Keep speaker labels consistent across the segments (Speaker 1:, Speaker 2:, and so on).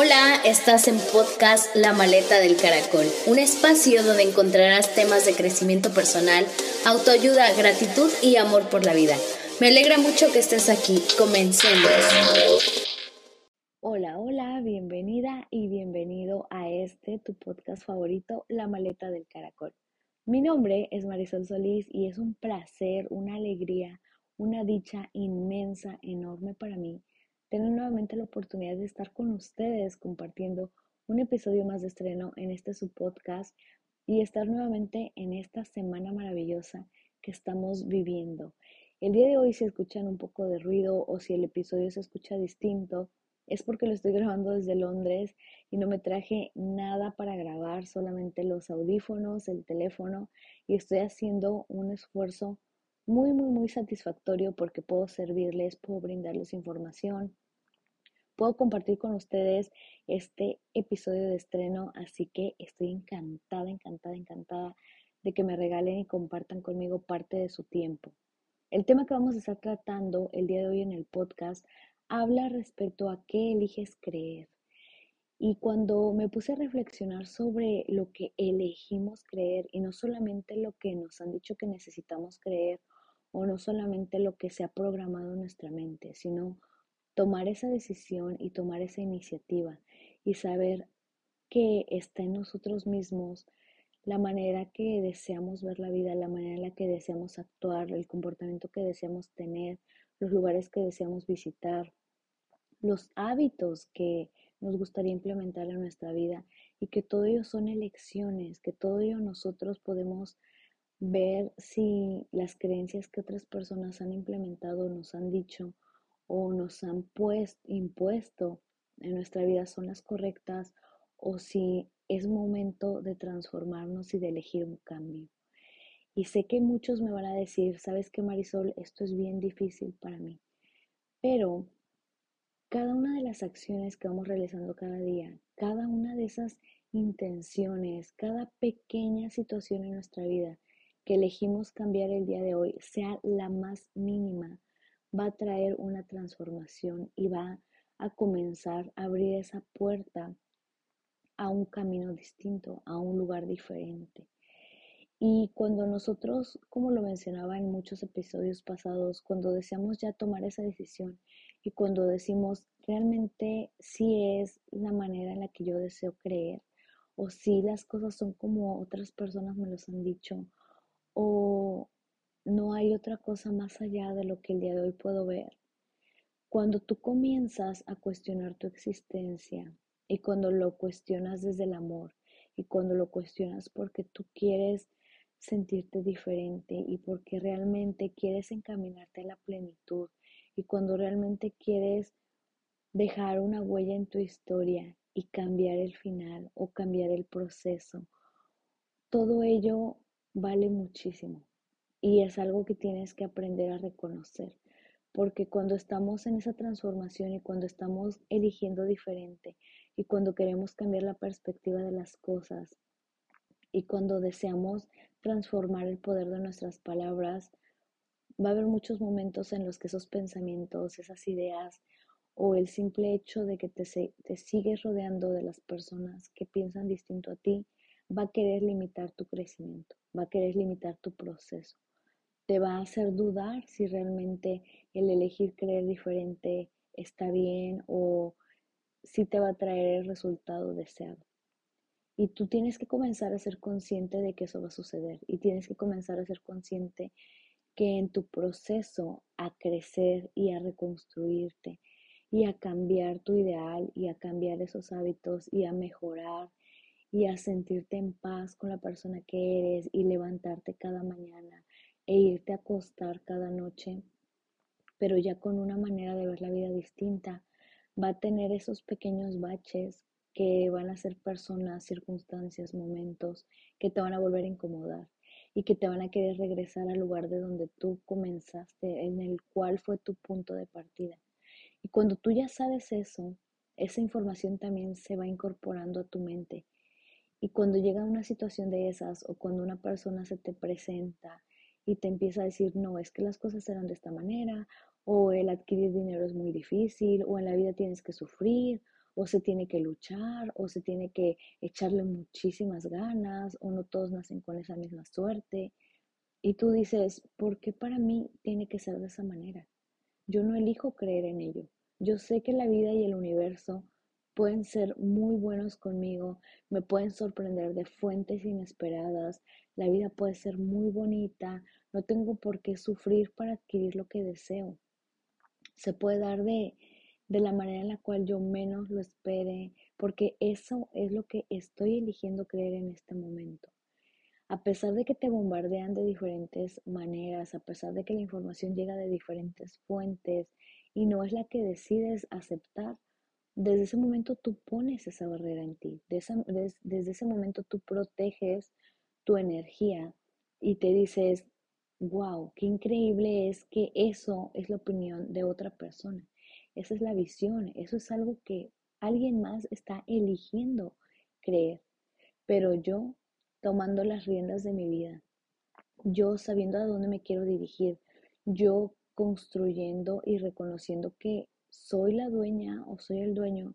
Speaker 1: Hola, estás en podcast La Maleta del Caracol, un espacio donde encontrarás temas de crecimiento personal, autoayuda, gratitud y amor por la vida. Me alegra mucho que estés aquí. Comencemos.
Speaker 2: Hola, hola, bienvenida y bienvenido a este tu podcast favorito, La Maleta del Caracol. Mi nombre es Marisol Solís y es un placer, una alegría, una dicha inmensa, enorme para mí tener nuevamente la oportunidad de estar con ustedes compartiendo un episodio más de estreno en este su podcast y estar nuevamente en esta semana maravillosa que estamos viviendo. El día de hoy si escuchan un poco de ruido o si el episodio se escucha distinto, es porque lo estoy grabando desde Londres y no me traje nada para grabar, solamente los audífonos, el teléfono y estoy haciendo un esfuerzo muy, muy, muy satisfactorio porque puedo servirles, puedo brindarles información, puedo compartir con ustedes este episodio de estreno, así que estoy encantada, encantada, encantada de que me regalen y compartan conmigo parte de su tiempo. El tema que vamos a estar tratando el día de hoy en el podcast habla respecto a qué eliges creer. Y cuando me puse a reflexionar sobre lo que elegimos creer y no solamente lo que nos han dicho que necesitamos creer o no solamente lo que se ha programado en nuestra mente, sino tomar esa decisión y tomar esa iniciativa y saber que está en nosotros mismos la manera que deseamos ver la vida, la manera en la que deseamos actuar, el comportamiento que deseamos tener, los lugares que deseamos visitar, los hábitos que nos gustaría implementar en nuestra vida y que todo ello son elecciones, que todo ello nosotros podemos ver si las creencias que otras personas han implementado, nos han dicho o nos han puesto, impuesto en nuestra vida son las correctas o si es momento de transformarnos y de elegir un cambio. Y sé que muchos me van a decir, sabes que Marisol, esto es bien difícil para mí, pero cada una de las acciones que vamos realizando cada día, cada una de esas intenciones, cada pequeña situación en nuestra vida, que elegimos cambiar el día de hoy, sea la más mínima, va a traer una transformación y va a comenzar a abrir esa puerta a un camino distinto, a un lugar diferente. Y cuando nosotros, como lo mencionaba en muchos episodios pasados, cuando deseamos ya tomar esa decisión y cuando decimos realmente si es la manera en la que yo deseo creer o si las cosas son como otras personas me los han dicho o no hay otra cosa más allá de lo que el día de hoy puedo ver. Cuando tú comienzas a cuestionar tu existencia y cuando lo cuestionas desde el amor y cuando lo cuestionas porque tú quieres sentirte diferente y porque realmente quieres encaminarte a la plenitud y cuando realmente quieres dejar una huella en tu historia y cambiar el final o cambiar el proceso, todo ello vale muchísimo y es algo que tienes que aprender a reconocer, porque cuando estamos en esa transformación y cuando estamos eligiendo diferente y cuando queremos cambiar la perspectiva de las cosas y cuando deseamos transformar el poder de nuestras palabras, va a haber muchos momentos en los que esos pensamientos, esas ideas o el simple hecho de que te, te sigues rodeando de las personas que piensan distinto a ti, va a querer limitar tu crecimiento, va a querer limitar tu proceso. Te va a hacer dudar si realmente el elegir creer diferente está bien o si te va a traer el resultado deseado. Y tú tienes que comenzar a ser consciente de que eso va a suceder y tienes que comenzar a ser consciente que en tu proceso a crecer y a reconstruirte y a cambiar tu ideal y a cambiar esos hábitos y a mejorar y a sentirte en paz con la persona que eres y levantarte cada mañana e irte a acostar cada noche, pero ya con una manera de ver la vida distinta, va a tener esos pequeños baches que van a ser personas, circunstancias, momentos que te van a volver a incomodar y que te van a querer regresar al lugar de donde tú comenzaste, en el cual fue tu punto de partida. Y cuando tú ya sabes eso, esa información también se va incorporando a tu mente y cuando llega una situación de esas o cuando una persona se te presenta y te empieza a decir, no, es que las cosas serán de esta manera, o el adquirir dinero es muy difícil, o en la vida tienes que sufrir, o se tiene que luchar, o se tiene que echarle muchísimas ganas, o no todos nacen con esa misma suerte. Y tú dices, ¿por qué para mí tiene que ser de esa manera? Yo no elijo creer en ello. Yo sé que la vida y el universo pueden ser muy buenos conmigo, me pueden sorprender de fuentes inesperadas, la vida puede ser muy bonita, no tengo por qué sufrir para adquirir lo que deseo. Se puede dar de, de la manera en la cual yo menos lo espere, porque eso es lo que estoy eligiendo creer en este momento. A pesar de que te bombardean de diferentes maneras, a pesar de que la información llega de diferentes fuentes y no es la que decides aceptar, desde ese momento tú pones esa barrera en ti. desde ese momento tú proteges tu energía y te dices, wow, qué increíble es que eso es la opinión de otra persona. Esa es la visión, eso es algo que alguien más está eligiendo creer. Pero yo tomando las riendas de mi vida, yo sabiendo a dónde me quiero dirigir, yo construyendo y reconociendo que soy la dueña o soy el dueño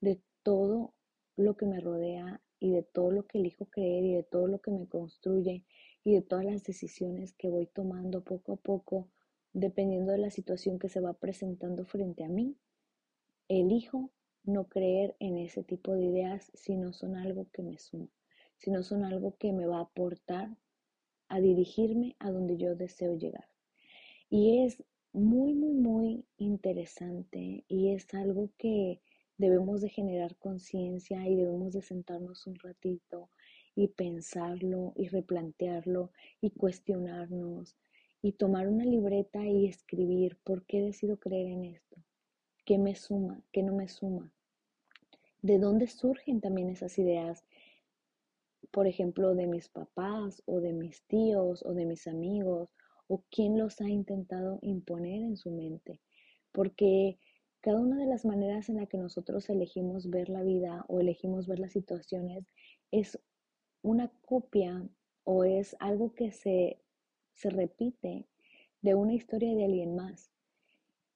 Speaker 2: de todo lo que me rodea y de todo lo que elijo creer y de todo lo que me construye y de todas las decisiones que voy tomando poco a poco dependiendo de la situación que se va presentando frente a mí. Elijo no creer en ese tipo de ideas si no son algo que me suma, si no son algo que me va a aportar a dirigirme a donde yo deseo llegar. Y es muy, muy, muy interesante y es algo que debemos de generar conciencia y debemos de sentarnos un ratito y pensarlo y replantearlo y cuestionarnos y tomar una libreta y escribir por qué decido creer en esto, qué me suma, qué no me suma, de dónde surgen también esas ideas, por ejemplo, de mis papás o de mis tíos o de mis amigos o quién los ha intentado imponer en su mente. Porque cada una de las maneras en la que nosotros elegimos ver la vida o elegimos ver las situaciones es una copia o es algo que se, se repite de una historia de alguien más.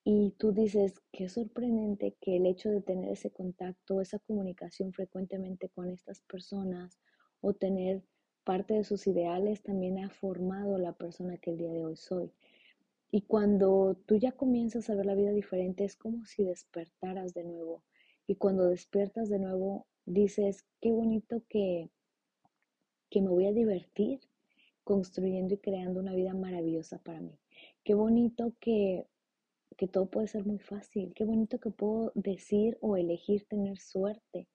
Speaker 2: Y tú dices, qué sorprendente que el hecho de tener ese contacto, esa comunicación frecuentemente con estas personas o tener parte de sus ideales también ha formado la persona que el día de hoy soy. Y cuando tú ya comienzas a ver la vida diferente, es como si despertaras de nuevo. Y cuando despiertas de nuevo, dices, qué bonito que, que me voy a divertir construyendo y creando una vida maravillosa para mí. Qué bonito que, que todo puede ser muy fácil. Qué bonito que puedo decir o elegir tener suerte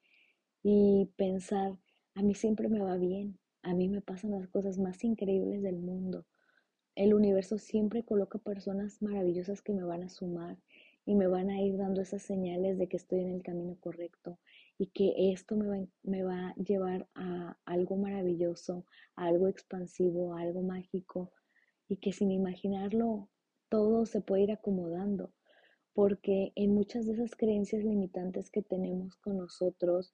Speaker 2: y pensar, a mí siempre me va bien. A mí me pasan las cosas más increíbles del mundo. El universo siempre coloca personas maravillosas que me van a sumar y me van a ir dando esas señales de que estoy en el camino correcto y que esto me va, me va a llevar a algo maravilloso, a algo expansivo, a algo mágico y que sin imaginarlo todo se puede ir acomodando porque en muchas de esas creencias limitantes que tenemos con nosotros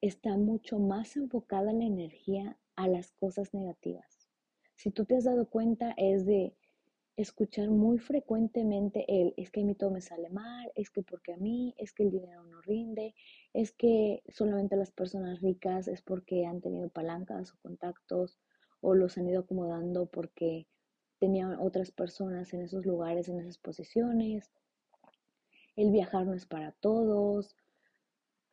Speaker 2: está mucho más enfocada la energía a las cosas negativas. Si tú te has dado cuenta, es de escuchar muy frecuentemente el es que a mí todo me sale mal, es que porque a mí, es que el dinero no rinde, es que solamente las personas ricas es porque han tenido palancas o contactos o los han ido acomodando porque tenían otras personas en esos lugares, en esas posiciones. El viajar no es para todos.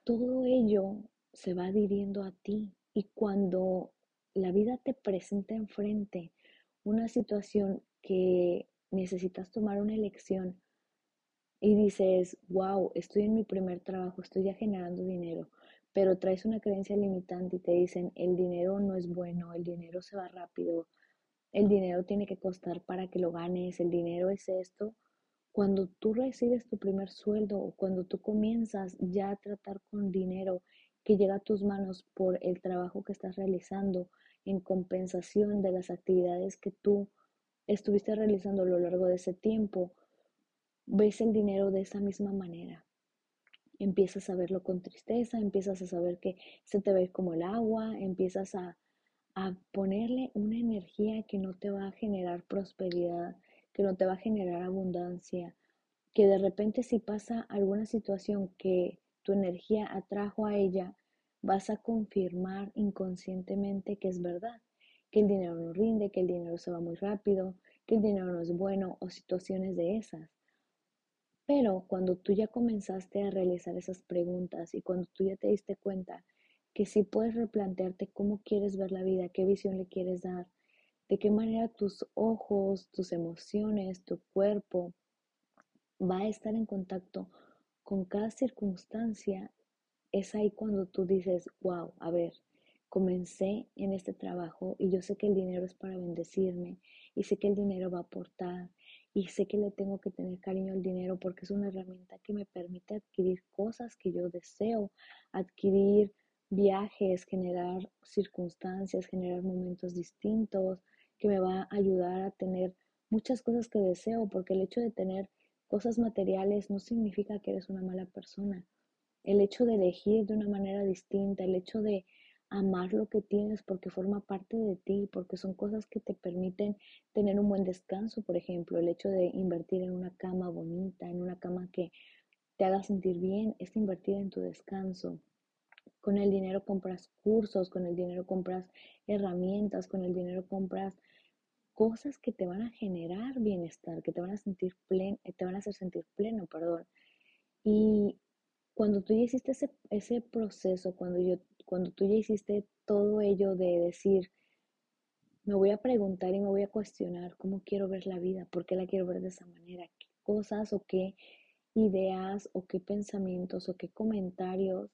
Speaker 2: Todo ello se va adhiriendo a ti y cuando la vida te presenta enfrente una situación que necesitas tomar una elección y dices, wow, estoy en mi primer trabajo, estoy ya generando dinero, pero traes una creencia limitante y te dicen, el dinero no es bueno, el dinero se va rápido, el dinero tiene que costar para que lo ganes, el dinero es esto. Cuando tú recibes tu primer sueldo o cuando tú comienzas ya a tratar con dinero que llega a tus manos por el trabajo que estás realizando en compensación de las actividades que tú estuviste realizando a lo largo de ese tiempo, ves el dinero de esa misma manera. Empiezas a verlo con tristeza, empiezas a saber que se te ve como el agua, empiezas a, a ponerle una energía que no te va a generar prosperidad, que no te va a generar abundancia, que de repente si pasa alguna situación que tu energía atrajo a ella, vas a confirmar inconscientemente que es verdad, que el dinero no rinde, que el dinero se va muy rápido, que el dinero no es bueno o situaciones de esas. Pero cuando tú ya comenzaste a realizar esas preguntas y cuando tú ya te diste cuenta que sí puedes replantearte cómo quieres ver la vida, qué visión le quieres dar, de qué manera tus ojos, tus emociones, tu cuerpo va a estar en contacto con cada circunstancia, es ahí cuando tú dices, wow, a ver, comencé en este trabajo y yo sé que el dinero es para bendecirme y sé que el dinero va a aportar y sé que le tengo que tener cariño al dinero porque es una herramienta que me permite adquirir cosas que yo deseo, adquirir viajes, generar circunstancias, generar momentos distintos, que me va a ayudar a tener muchas cosas que deseo, porque el hecho de tener cosas materiales no significa que eres una mala persona. El hecho de elegir de una manera distinta, el hecho de amar lo que tienes porque forma parte de ti, porque son cosas que te permiten tener un buen descanso, por ejemplo, el hecho de invertir en una cama bonita, en una cama que te haga sentir bien, es invertir en tu descanso. Con el dinero compras cursos, con el dinero compras herramientas, con el dinero compras cosas que te van a generar bienestar, que te van a sentir pleno, te van a hacer sentir pleno, perdón. Y cuando tú ya hiciste ese, ese proceso, cuando, yo, cuando tú ya hiciste todo ello de decir, me voy a preguntar y me voy a cuestionar cómo quiero ver la vida, por qué la quiero ver de esa manera, qué cosas o qué ideas o qué pensamientos o qué comentarios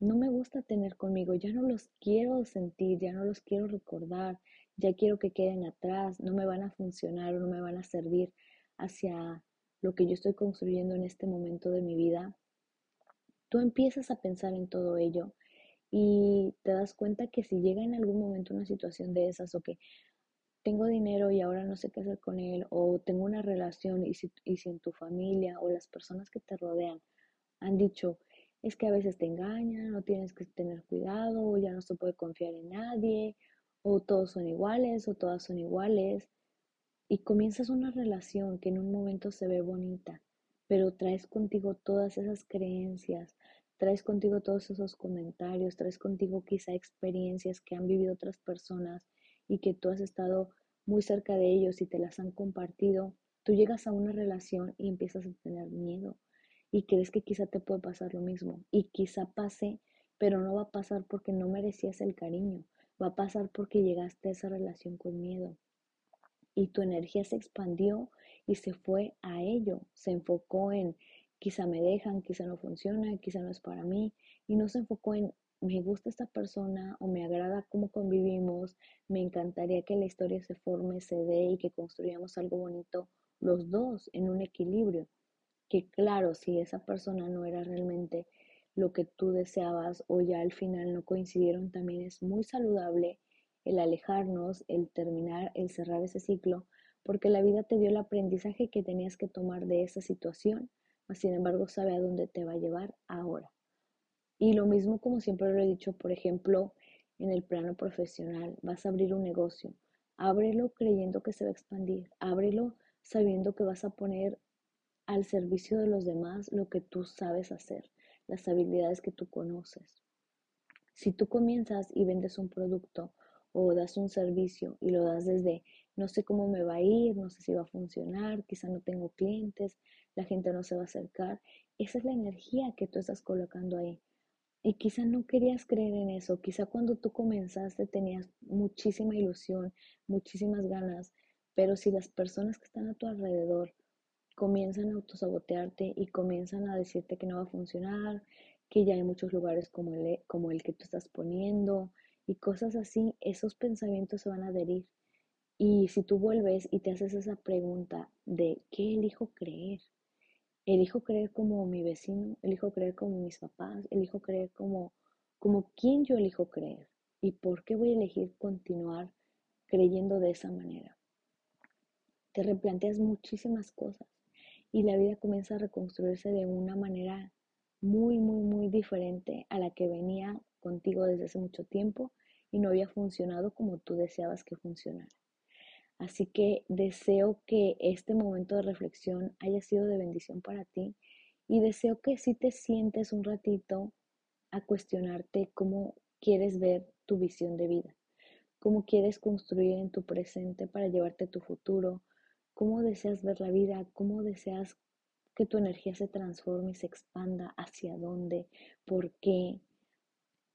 Speaker 2: no me gusta tener conmigo, ya no los quiero sentir, ya no los quiero recordar, ya quiero que queden atrás, no me van a funcionar o no me van a servir hacia lo que yo estoy construyendo en este momento de mi vida, tú empiezas a pensar en todo ello y te das cuenta que si llega en algún momento una situación de esas o que tengo dinero y ahora no sé qué hacer con él o tengo una relación y si, y si en tu familia o las personas que te rodean han dicho es que a veces te engañan o tienes que tener cuidado o ya no se puede confiar en nadie o todos son iguales o todas son iguales y comienzas una relación que en un momento se ve bonita pero traes contigo todas esas creencias, traes contigo todos esos comentarios, traes contigo quizá experiencias que han vivido otras personas y que tú has estado muy cerca de ellos y te las han compartido, tú llegas a una relación y empiezas a tener miedo y crees que quizá te puede pasar lo mismo y quizá pase, pero no va a pasar porque no merecías el cariño, va a pasar porque llegaste a esa relación con miedo y tu energía se expandió y se fue a ello, se enfocó en quizá me dejan, quizá no funciona, quizá no es para mí, y no se enfocó en me gusta esta persona o me agrada cómo convivimos, me encantaría que la historia se forme, se dé y que construyamos algo bonito los dos en un equilibrio. Que claro, si esa persona no era realmente lo que tú deseabas o ya al final no coincidieron, también es muy saludable el alejarnos, el terminar, el cerrar ese ciclo, porque la vida te dio el aprendizaje que tenías que tomar de esa situación, mas sin embargo sabe a dónde te va a llevar ahora. Y lo mismo como siempre lo he dicho, por ejemplo, en el plano profesional, vas a abrir un negocio, ábrelo creyendo que se va a expandir, ábrelo sabiendo que vas a poner al servicio de los demás lo que tú sabes hacer, las habilidades que tú conoces. Si tú comienzas y vendes un producto o das un servicio y lo das desde no sé cómo me va a ir, no sé si va a funcionar, quizá no tengo clientes, la gente no se va a acercar. Esa es la energía que tú estás colocando ahí. Y quizá no querías creer en eso, quizá cuando tú comenzaste tenías muchísima ilusión, muchísimas ganas, pero si las personas que están a tu alrededor comienzan a autosabotearte y comienzan a decirte que no va a funcionar, que ya hay muchos lugares como el, como el que tú estás poniendo y cosas así, esos pensamientos se van a adherir y si tú vuelves y te haces esa pregunta de ¿qué elijo creer? ¿Elijo creer como mi vecino? ¿Elijo creer como mis papás? ¿Elijo creer como, como quién yo elijo creer? ¿Y por qué voy a elegir continuar creyendo de esa manera? Te replanteas muchísimas cosas y la vida comienza a reconstruirse de una manera muy, muy, muy diferente a la que venía contigo desde hace mucho tiempo y no había funcionado como tú deseabas que funcionara. Así que deseo que este momento de reflexión haya sido de bendición para ti Y deseo que si te sientes un ratito a cuestionarte cómo quieres ver tu visión de vida, cómo quieres construir en tu presente para llevarte a tu futuro, cómo deseas ver la vida, cómo deseas que tu energía se transforme y se expanda, hacia dónde, por qué,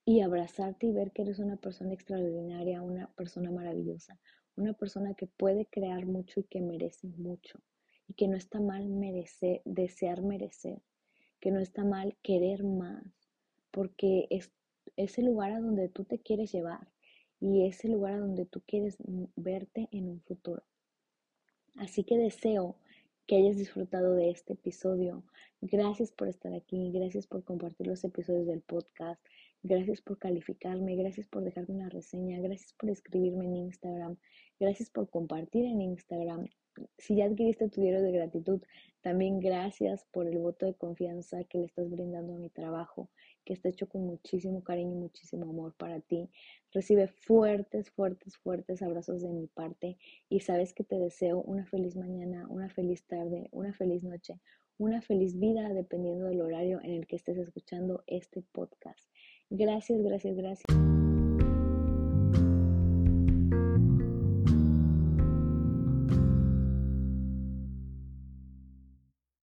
Speaker 2: y abrazarte y ver que eres una persona extraordinaria, una persona maravillosa, una persona que puede crear mucho y que merece mucho, y que no está mal merecer, desear merecer, que no está mal querer más, porque es, ese el lugar a donde tú te quieres llevar y es el lugar a donde tú quieres verte en un futuro. Así que deseo que hayas disfrutado de este episodio. Gracias por estar aquí, gracias por compartir los episodios del podcast, gracias por calificarme, gracias por dejarme una reseña, gracias por escribirme en Instagram, gracias por compartir en Instagram. Si ya adquiriste tu diario de gratitud, también gracias por el voto de confianza que le estás brindando a mi trabajo, que está hecho con muchísimo cariño y muchísimo amor para ti. Recibe fuertes, fuertes, fuertes abrazos de mi parte y sabes que te deseo una feliz mañana, una feliz tarde, una feliz noche, una feliz vida dependiendo del horario en el que estés escuchando este podcast. Gracias, gracias, gracias.